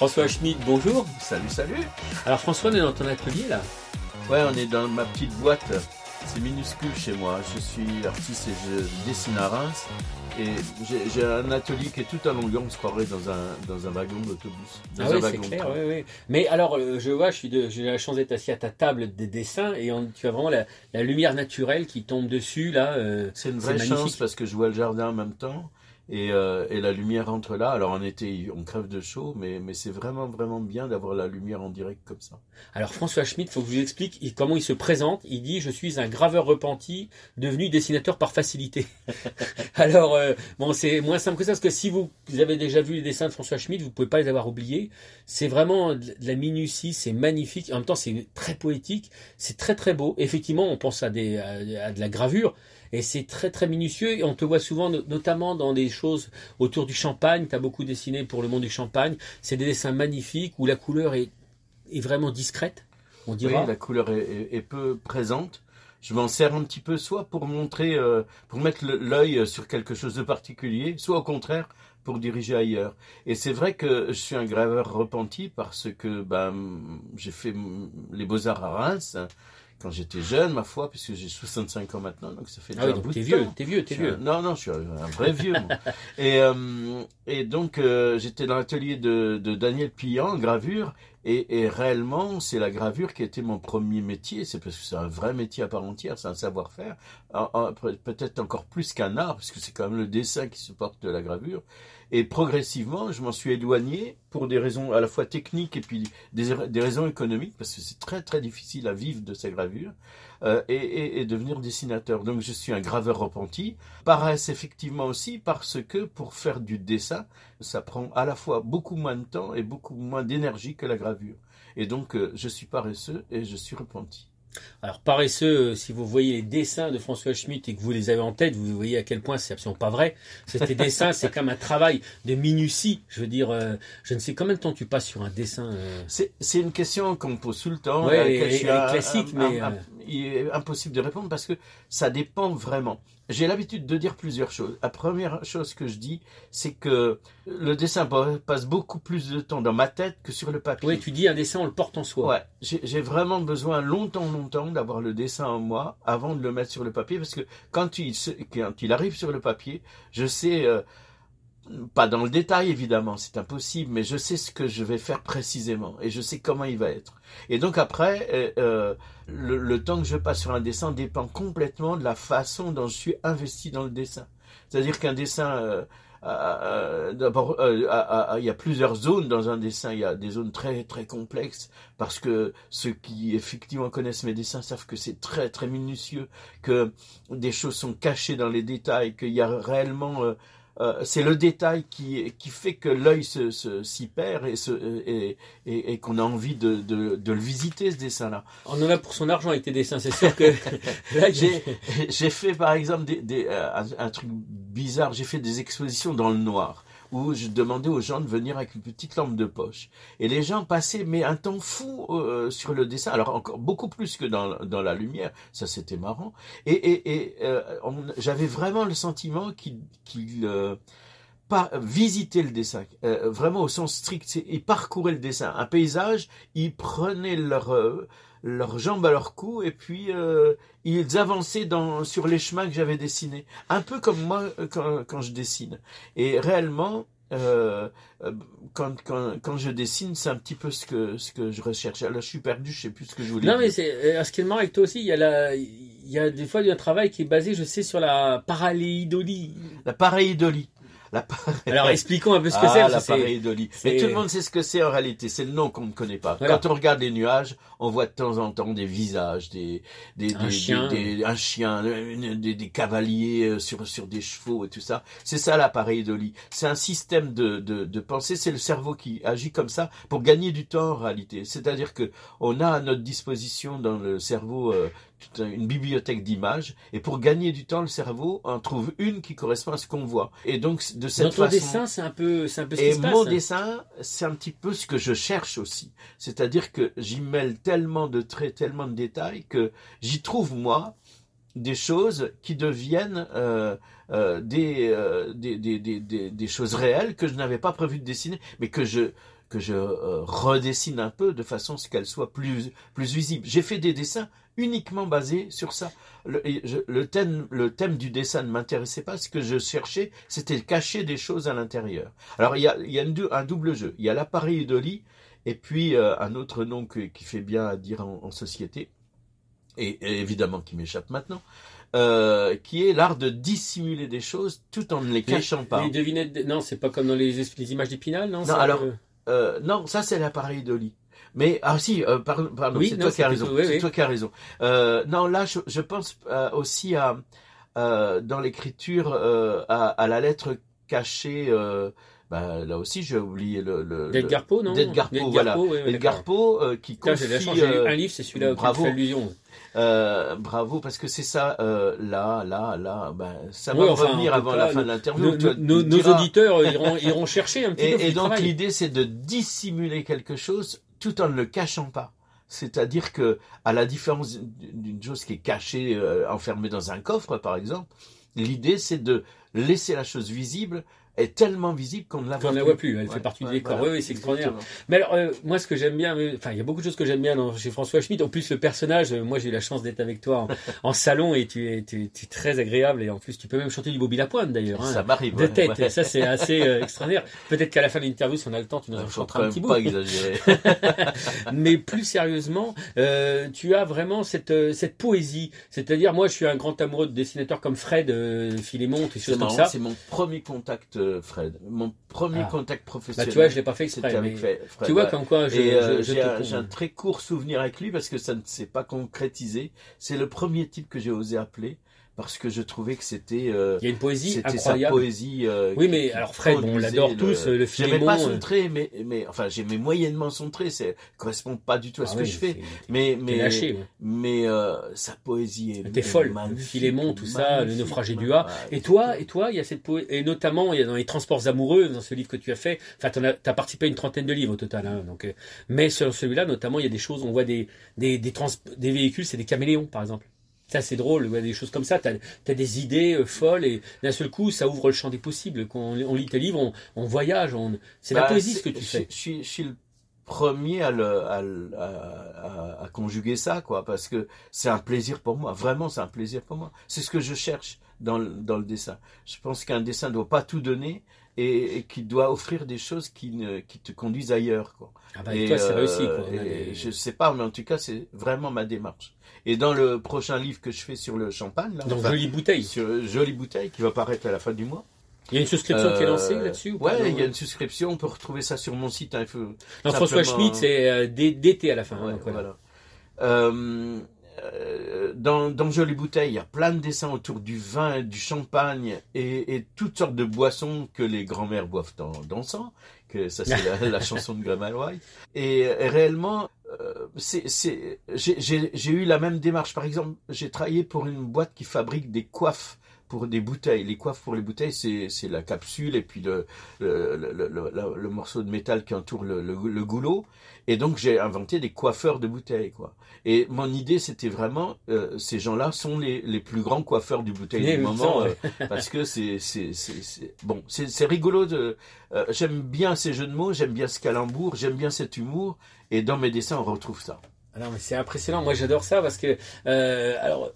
François Schmitt, bonjour. Salut, salut. Alors François, on est dans ton atelier là. Ouais, on est dans ma petite boîte. C'est minuscule chez moi. Je suis artiste et je dessine à Reims. Et j'ai un atelier qui est tout à longueur, on se croirait dans un, dans un wagon d'autobus. Ah oui, c'est clair, oui, oui. Mais alors, euh, je vois, je suis de- j'ai la chance d'être assis à ta table des dessins et on- tu as vraiment la, la lumière naturelle qui tombe dessus là. euh, C'est une vraie chance parce que je vois le jardin en même temps. Et, euh, et la lumière entre là. Alors en été, on crève de chaud, mais, c'est vraiment, vraiment bien d'avoir la lumière en direct comme ça. Alors François Schmitt, faut que je vous explique il- comment il se présente. Il dit je suis un graveur repenti, devenu dessinateur par facilité. Alors euh, bon, c'est moins simple que ça parce que si vous, avez déjà vu les dessins de François Schmitt, vous pouvez pas les avoir oubliés. C'est vraiment de la minutie, c'est magnifique. En même temps, c'est très poétique, c'est très très beau. Effectivement, on pense à de la gravure. Et c'est très très minutieux et on te voit souvent no- notamment dans des choses autour du champagne, tu as beaucoup dessiné pour le monde du champagne, c'est des dessins magnifiques où la couleur est, est vraiment discrète, on Oui, dira. la couleur est, peu présente. Je m'en sers un petit peu soit pour montrer, euh, pour mettre l'œil sur quelque chose de particulier, soit au contraire pour diriger ailleurs. Et c'est vrai que je suis un graveur repenti parce que ben, j'ai fait les beaux-arts à Reims hein, quand j'étais jeune, ma foi, puisque j'ai 65 ans maintenant, donc ça fait Ah déjà oui, donc t'es vieux, t'es vieux, t'es vieux. un- Non, non, je suis un un vrai vieux. moi. et, euh, et donc, euh, j'étais dans l'atelier de, de Daniel Pillan, gravure, et, réellement, c'est la gravure qui était mon premier métier. C'est parce que c'est un vrai métier à part entière, c'est un savoir-faire. Peut-être encore plus qu'un art, parce que c'est quand même le dessin qui supporte la gravure. Et progressivement, je m'en suis éloigné pour des raisons à la fois techniques et puis des, raisons économiques, parce que c'est très très difficile à vivre de ces gravures, euh, et, devenir dessinateur. Donc je suis un graveur repenti. Paresse effectivement aussi parce que pour faire du dessin, ça prend à la fois beaucoup moins de temps et beaucoup moins d'énergie que la gravure. Et donc euh, je suis paresseux et je suis repenti. Alors paresseux, euh, si vous voyez les dessins de François Schmitt et que vous les avez en tête, vous voyez à quel point c'est absolument pas vrai. Ces dessins, c'est comme un travail de minutie. Je veux dire, euh, je ne sais combien de temps tu passes sur un dessin. euh, C'est une question qu'on me pose tout le temps. Ouais, un- classique, un- mais, un- il est impossible de répondre parce que ça dépend vraiment. J'ai l'habitude de dire plusieurs choses. La première chose que je dis, c'est que le dessin pa- passe beaucoup plus de temps dans ma tête que sur le papier. Oui, tu dis un dessin, on le porte en soi. Ouais, j'ai vraiment besoin longtemps, longtemps d'avoir le dessin en moi avant de le mettre sur le papier parce que quand il, se- quand il arrive sur le papier, je sais, euh, pas dans le détail évidemment, c'est impossible, mais je sais ce que je vais faire précisément et je sais comment il va être. Et donc après, euh, euh, le, le temps que je passe sur un dessin dépend complètement de la façon dont je suis investi dans le dessin. C'est-à-dire qu'un dessin, euh, euh, d'abord, euh, il y a plusieurs zones dans un dessin. Il y a des zones très très complexes parce que ceux qui effectivement connaissent mes dessins savent que c'est très très minutieux, que des choses sont cachées dans les détails, qu'il y a réellement euh, c'est le détail qui, qui fait que l'œil se, se, s'y perd et, se, et, et, et qu'on a envie de, de, de le visiter, ce dessin-là. On en a pour son argent avec tes dessins, c'est sûr que là, J'ai, j'ai fait par exemple des, des, euh, un, un truc bizarre, j'ai fait des expositions dans le noir où je demandais aux gens de venir avec une petite lampe de poche. Et les gens passaient mais un temps fou euh, sur le dessin, alors encore beaucoup plus que dans, dans la lumière, ça c'était marrant. Et, et, et euh, j'avais vraiment le sentiment qu'ils qu'ils, euh, visiter le dessin, euh, vraiment au sens strict, ils parcouraient le dessin. Un paysage, ils prenaient leur, leurs jambes à leur cou et puis euh, ils avançaient dans, sur les chemins que j'avais dessinés. Un peu comme moi euh, quand, quand je dessine. Et réellement, euh, quand, quand, quand je dessine, c'est un petit peu ce que, ce que je recherche. Là, je suis perdu, je sais plus ce que je voulais Non, mais c'est, euh, ce qui est marrant avec toi aussi, il y a la, il y a des fois un travail qui est basé, je sais, sur la paralléidolie. La pareidolie. Alors expliquons un peu ce que Ah, c'est. que l'appareil Dolly. c'est- Mais tout le monde sait ce que c'est en réalité. C'est le nom qu'on ne connaît pas. Voilà. Quand on regarde les nuages, on voit de temps en temps des visages, des, des, Un des- chien. des- un chien, des, des cavaliers euh, sur, sur des chevaux et tout ça. C'est ça l'appareil Dolly. C'est un système de, de, de pensée. C'est le cerveau qui agit comme ça pour gagner du temps en réalité. C'est-à-dire que on a à notre disposition dans le cerveau euh, une bibliothèque d'images et pour gagner du temps, le cerveau en trouve une qui correspond à ce qu'on voit. Et donc de cette Dans ton façon. dessin, c'est un peu, c'est un peu ce qui passe. mon dessin, c'est un petit peu ce que je cherche aussi. C'est-à-dire que j'y mêle tellement de traits, tellement de détails que j'y trouve moi des choses qui deviennent euh, euh, des, euh, des, des, des, des, des choses réelles que je n'avais pas prévu de dessiner, mais que je que je euh, redessine un peu de façon à ce qu'elles soient plus plus visibles. J'ai fait des dessins uniquement basés sur ça. Le, et je- le thème le thème du dessin ne m'intéressait pas. Ce que je cherchais, c'était de cacher des choses à l'intérieur. Alors il y a, il y a une un double jeu. Il y a l'appareil Dolly et puis euh, un autre nom que- qui fait bien à dire en, en société et, et évidemment qui m'échappe maintenant, euh, qui est l'art de dissimuler des choses tout en ne les cachant pas. Les devinettes, de- non, c'est pas comme dans les, les images d'Épinal, non alors, Euh, non, ça c'est l'appareil Dolly. Mais ah si, euh, pardon, pardon, Oui, c'est toi qui as raison. c'est toi qui as raison. Non, là je, je pense euh, aussi à euh, dans l'écriture euh, à, à la lettre cachée. Euh, bah, là aussi, j'ai oublié le. le d'Edgar Poe, non d'Edgar Poe, voilà. Oui, oui, Edgar. Poe euh, qui de la confie. chance, euh, un livre, c'est celui-là bravo. allusion. euh, bravo, parce que c'est ça, euh, là, là, là, ben, ça Oui, va enfin, revenir avant cas, la fin de l'interview. Nos, nos- nos auditeurs iront, iront chercher un petit peu. Et, donc l'idée c'est de dissimuler quelque chose tout en ne le cachant pas. C'est-à-dire que, à la différence d'une chose qui est cachée, euh, enfermée dans un coffre, par exemple, l'idée c'est de laisser la chose visible, est tellement visible qu'on ne la voit On ne plus. la voit plus, elle Ouais, fait partie ouais, du décor. voilà, oui, oui, c'est extraordinaire. Mais alors, euh, moi, ce que j'aime bien, euh, enfin, il y a beaucoup de choses que j'aime bien dans, chez François Schmitt. En plus, le personnage, euh, moi, j'ai eu la chance d'être avec toi en, en salon et tu es, tu, es- tu es très agréable. Et en plus, tu peux même chanter du Bobby Lapointe, d'ailleurs. hein. Ça m'arrive. de ouais, tête, ça c'est assez euh, extraordinaire. Peut-être qu'à la fin de l'interview, si on a le temps, tu nous en chanteras un petit bout. pas exagérer. Mais plus sérieusement, tu as vraiment cette, cette poésie. C'est-à-dire, moi, je suis un grand amoureux de dessinateurs comme Fred Philémon, choses comme marrant, ça. c'est mon premier contact, Fred. Mon premier Ah. contact Bah, professionnel. tu vois, je l'ai pas fait C'était exprès. avec. Fred. Tu vois, ouais. comme quoi, je, euh, un, j'ai un très court souvenir avec lui parce que ça ne s'est pas concrétisé. C'est le premier type que j'ai osé appeler parce que je trouvais que c'était euh, Il y a une poésie c'était sa incroyable. poésie. euh, Oui, mais alors Fred, bon, on l'adore tous, le J'aimais pas son euh, trait, mais mais enfin j'aimais moyennement son trait. C'est correspond pas du tout à ce ah que oui, je fais. Mais mais lâché. ouais. mais euh, sa poésie est T'es folle. Philémon, tout ça, le naufragé du. A. Et toi, et toi, il y a cette poésie, et notamment, il y a dans les transports amoureux, dans ce livre que tu as fait, enfin, t'en as, t'as participé à une trentaine de livres au total, hein, donc, euh, mais sur celui-là, notamment, il y a des choses, on voit des, des, des, trans, des véhicules, c'est des caméléons, par exemple. Ça, c'est drôle, ouais, des choses comme ça. T'as as des idées euh, folles et d'un seul coup, ça ouvre le champ des possibles. Quand on, on lit tes livres, on, on voyage, on, c'est la Bah, poésie ce que tu fais. Je, suis- le premier à, le, à, le- à- à- à conjuguer ça, quoi, parce que c'est un plaisir pour moi. Vraiment, c'est un plaisir pour moi. C'est ce que je cherche dans dans le dessin. Je pense qu'un dessin ne doit pas tout donner et, et qu'il doit offrir des choses qui, ne, qui te conduisent ailleurs, quoi. Ah bah, et toi, c'est euh, réussi, quoi. Et des- Je sais pas, mais en tout cas, c'est vraiment ma démarche. Et dans le prochain livre que je fais sur le champagne, là, Donc, enfin, jolie bouteille. sur Jolie Bouteille, qui va paraître à la fin du mois. Il y a une souscription qui est lancée Euh, là-dessus ou pas Ouais, Non, il y a une souscription, on peut retrouver ça sur mon site. hein, Non, François Schmitt, c'est euh, d'été à la fin. hein, Ouais, donc, voilà. voilà. Euh, euh, dans, dans Jolie Bouteille, il y a plein de dessins autour du vin, du champagne et, et toutes sortes de boissons que les grands-mères boivent en dansant. Que ça, c'est la, la chanson de Graham White. Et, et réellement, euh, c'est, c'est, j'ai, j'ai, j'ai eu la même démarche. Par exemple, j'ai travaillé pour une boîte qui fabrique des coiffes pour des bouteilles. Les coiffes pour les bouteilles, c'est, la capsule et puis le, le, le, le, le- le morceau de métal qui entoure le, goulot. Et donc, j'ai inventé des coiffeurs de bouteilles, quoi. Et mon idée, c'était vraiment, euh, ces gens-là sont les, les plus grands coiffeurs du bouteille du moment, euh, parce que c'est, bon, c'est, rigolo de, euh, j'aime bien ces jeux de mots, j'aime bien ce calembour, j'aime bien cet humour, et dans mes dessins, on retrouve ça. Ah non, mais c'est impressionnant. Moi, j'adore ça parce que, euh, alors,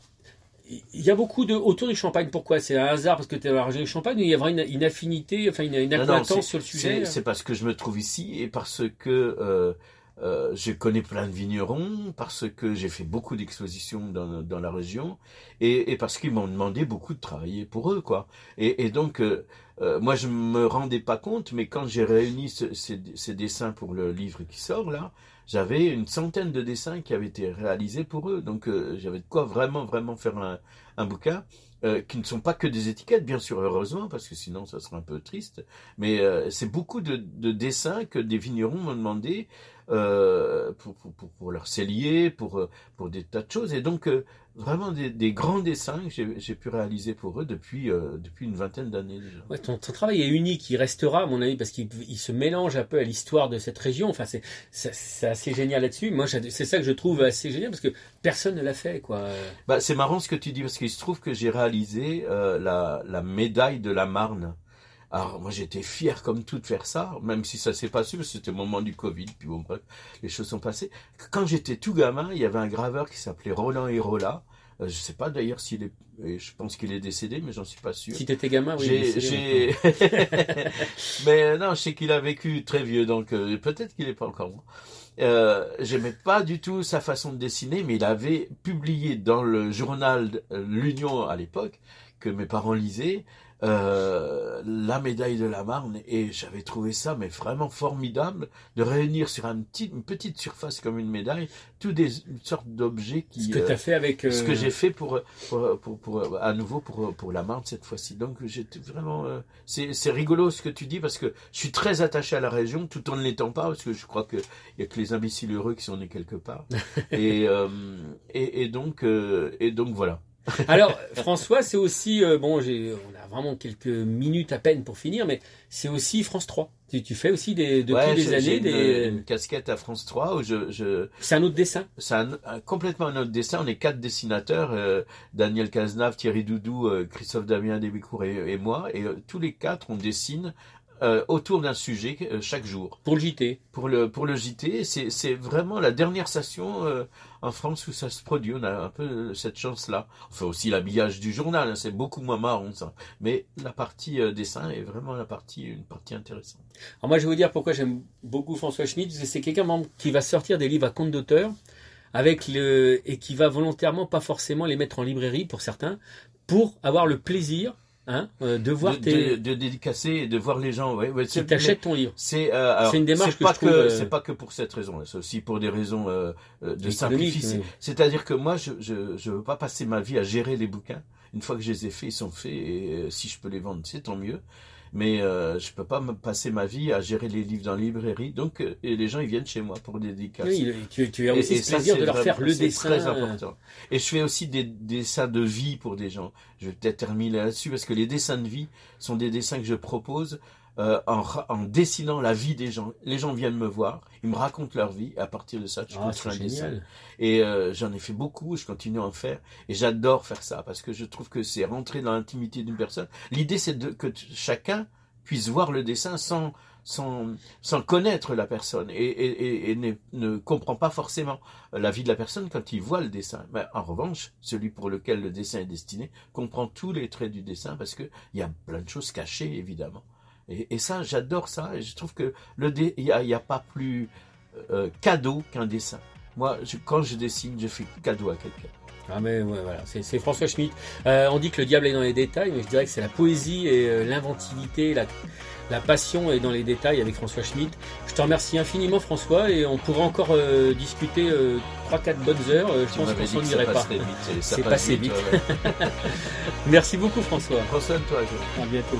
il y a beaucoup de autour du champagne. Pourquoi? C'est un hasard parce que tu es dans la région du champagne ou il y a vraiment une, une affinité, enfin une, une acquaintance sur le sujet? c'est parce que je me trouve ici et parce que euh, euh, je connais plein de vignerons, parce que j'ai fait beaucoup d'expositions dans, dans la région et, et parce qu'ils m'ont demandé beaucoup de travailler pour eux, quoi. Et, et donc, euh, euh, moi, je me rendais pas compte, mais quand j'ai réuni ce- ces, ces dessins pour le livre qui sort là, j'avais une centaine de dessins qui avaient été réalisés pour eux. Donc, euh, j'avais de quoi vraiment, vraiment faire un, un bouquin. euh, qui ne sont pas que des étiquettes, bien sûr, heureusement, parce que sinon ça serait un peu triste. Mais euh, c'est beaucoup de, de dessins que des vignerons m'ont demandé euh, pour, pour, pour, pour leur cellier, pour, euh, pour des tas de choses. Et donc, euh, vraiment des, des grands dessins que j'ai pu réaliser pour eux depuis, euh, depuis une vingtaine d'années déjà. Ouais, ton, ton travail est unique, il restera à mon avis parce qu'il il se mélange un peu à l'histoire de cette région. Enfin, c'est c'est assez génial là-dessus. Moi, c'est ça que je trouve assez génial parce que personne ne l'a fait, quoi. Bah, c'est marrant ce que tu dis parce qu'il se trouve que j'ai réalisé euh, la, la médaille de la Marne. Alors moi j'étais fier comme tout de faire ça, même si ça s'est pas su parce que c'était au moment du Covid, puis bon bref, les choses sont passées. Quand j'étais tout gamin, il y avait un graveur qui s'appelait Roland Hirola. Euh, je sais pas d'ailleurs s'il est, je pense qu'il est décédé, mais j'en suis pas sûr. Si t'étais gamin, oui. J'ai... mais euh, non, je sais qu'il a vécu très vieux, donc euh, peut-être qu'il est pas encore mort. Euh, j'aimais pas du tout sa façon de dessiner, mais il avait publié dans le journal euh, L'Union à l'époque, que mes parents lisaient, euh, la médaille de la Marne, et j'avais trouvé ça mais vraiment formidable de réunir sur un petit, une petite surface comme une médaille tous des une sorte d'objets qui Ce que euh, as fait avec. ce euh, que j'ai fait pour, pour, pour, pour- à nouveau pour, pour la Marne cette fois-ci. Donc j'étais vraiment, euh, c'est, c'est rigolo ce que tu dis parce que je suis très attaché à la région tout en ne l'étant pas parce que je crois que il y a que les imbéciles heureux qui sont nés quelque part. et, euh, et, et donc, euh, et donc voilà. Alors, François, c'est aussi. euh, bon, j'ai, on a vraiment quelques minutes à peine pour finir, mais c'est aussi France 3. Tu, tu fais aussi des, depuis Ouais, des années une, des. une casquette à France 3 où je, je, C'est un autre dessin. c'est un, un- complètement un autre dessin. On est quatre dessinateurs, euh, Daniel Cazenave, Thierry Doudou, euh, Christophe Damien Desbicourt et, et moi. Et euh, tous les quatre, on dessine euh, autour d'un sujet euh, chaque jour. Pour le JT. Pour le, pour le JT, c'est, vraiment la dernière station euh, en France où ça se produit. On a un peu cette chance-là. On fait aussi l'habillage du journal, hein, c'est beaucoup moins marrant ça. Mais la partie dessin est vraiment la partie, une partie intéressante. Alors moi, je vais vous dire pourquoi j'aime beaucoup François Schmitt, c'est quelqu'un qui va sortir des livres à compte d'auteur, avec le et qui va volontairement pas forcément les mettre en librairie pour certains, pour avoir le plaisir hein, euh, de voir de, tes, de, de dédicacer et de voir les gens. Ouais, ouais, qui c'est- t'achètent ton livre. C'est euh, alors, C'est une démarche que pas je trouve, que euh, c'est pas que pour cette raison. C'est aussi pour des raisons euh, de simplifier. oui. C'est-à-dire que moi, je, je je veux pas passer ma vie à gérer les bouquins. Une fois que je les ai faits, ils sont faits et si je peux les vendre, c'est tant mieux. Mais euh, je peux pas me passer ma vie à gérer les livres dans les librairies. Donc euh, et les gens ils viennent chez moi pour des dédicaces. Oui, tu, tu as Et- aussi et ce ça, plaisir c'est de leur faire le c'est dessin. très euh, important. Et je fais aussi des, des dessins de vie pour des gens. Je vais peut-être terminer là-dessus parce que les dessins de vie sont des dessins que je propose euh, en, en dessinant la vie des gens. Les gens viennent me voir, ils me racontent leur vie. Et à partir de ça, je Ah, construis un dessin. Et euh, j'en ai fait beaucoup, je continue à en faire. Et j'adore faire ça parce que je trouve que c'est rentrer dans l'intimité d'une personne. L'idée, c'est de, que chacun puisse voir le dessin sans, sans, sans connaître la personne et, et, et, et ne, ne comprend pas forcément la vie de la personne quand il voit le dessin. Mais en revanche, celui pour lequel le dessin est destiné comprend tous les traits du dessin parce que il y a plein de choses cachées, évidemment. Et, et ça, j'adore ça. Et je trouve que le il y a, pas plus euh, cadeau qu'un dessin. Moi, je- quand je dessine, je fais cadeau à quelqu'un. Ah mais ouais, voilà, c'est François Schmitt. Euh, on dit que le diable est dans les détails, mais je dirais que c'est la poésie et euh, l'inventivité, la, la passion est dans les détails avec François Schmitt. Je te remercie infiniment François et on pourra encore euh, discuter euh, 3-4 bonnes heures. Euh, je Tu pense qu'on s'ennuierait pas. C'est passé vite. ouais. Merci beaucoup François. De toi, Jo. À bientôt.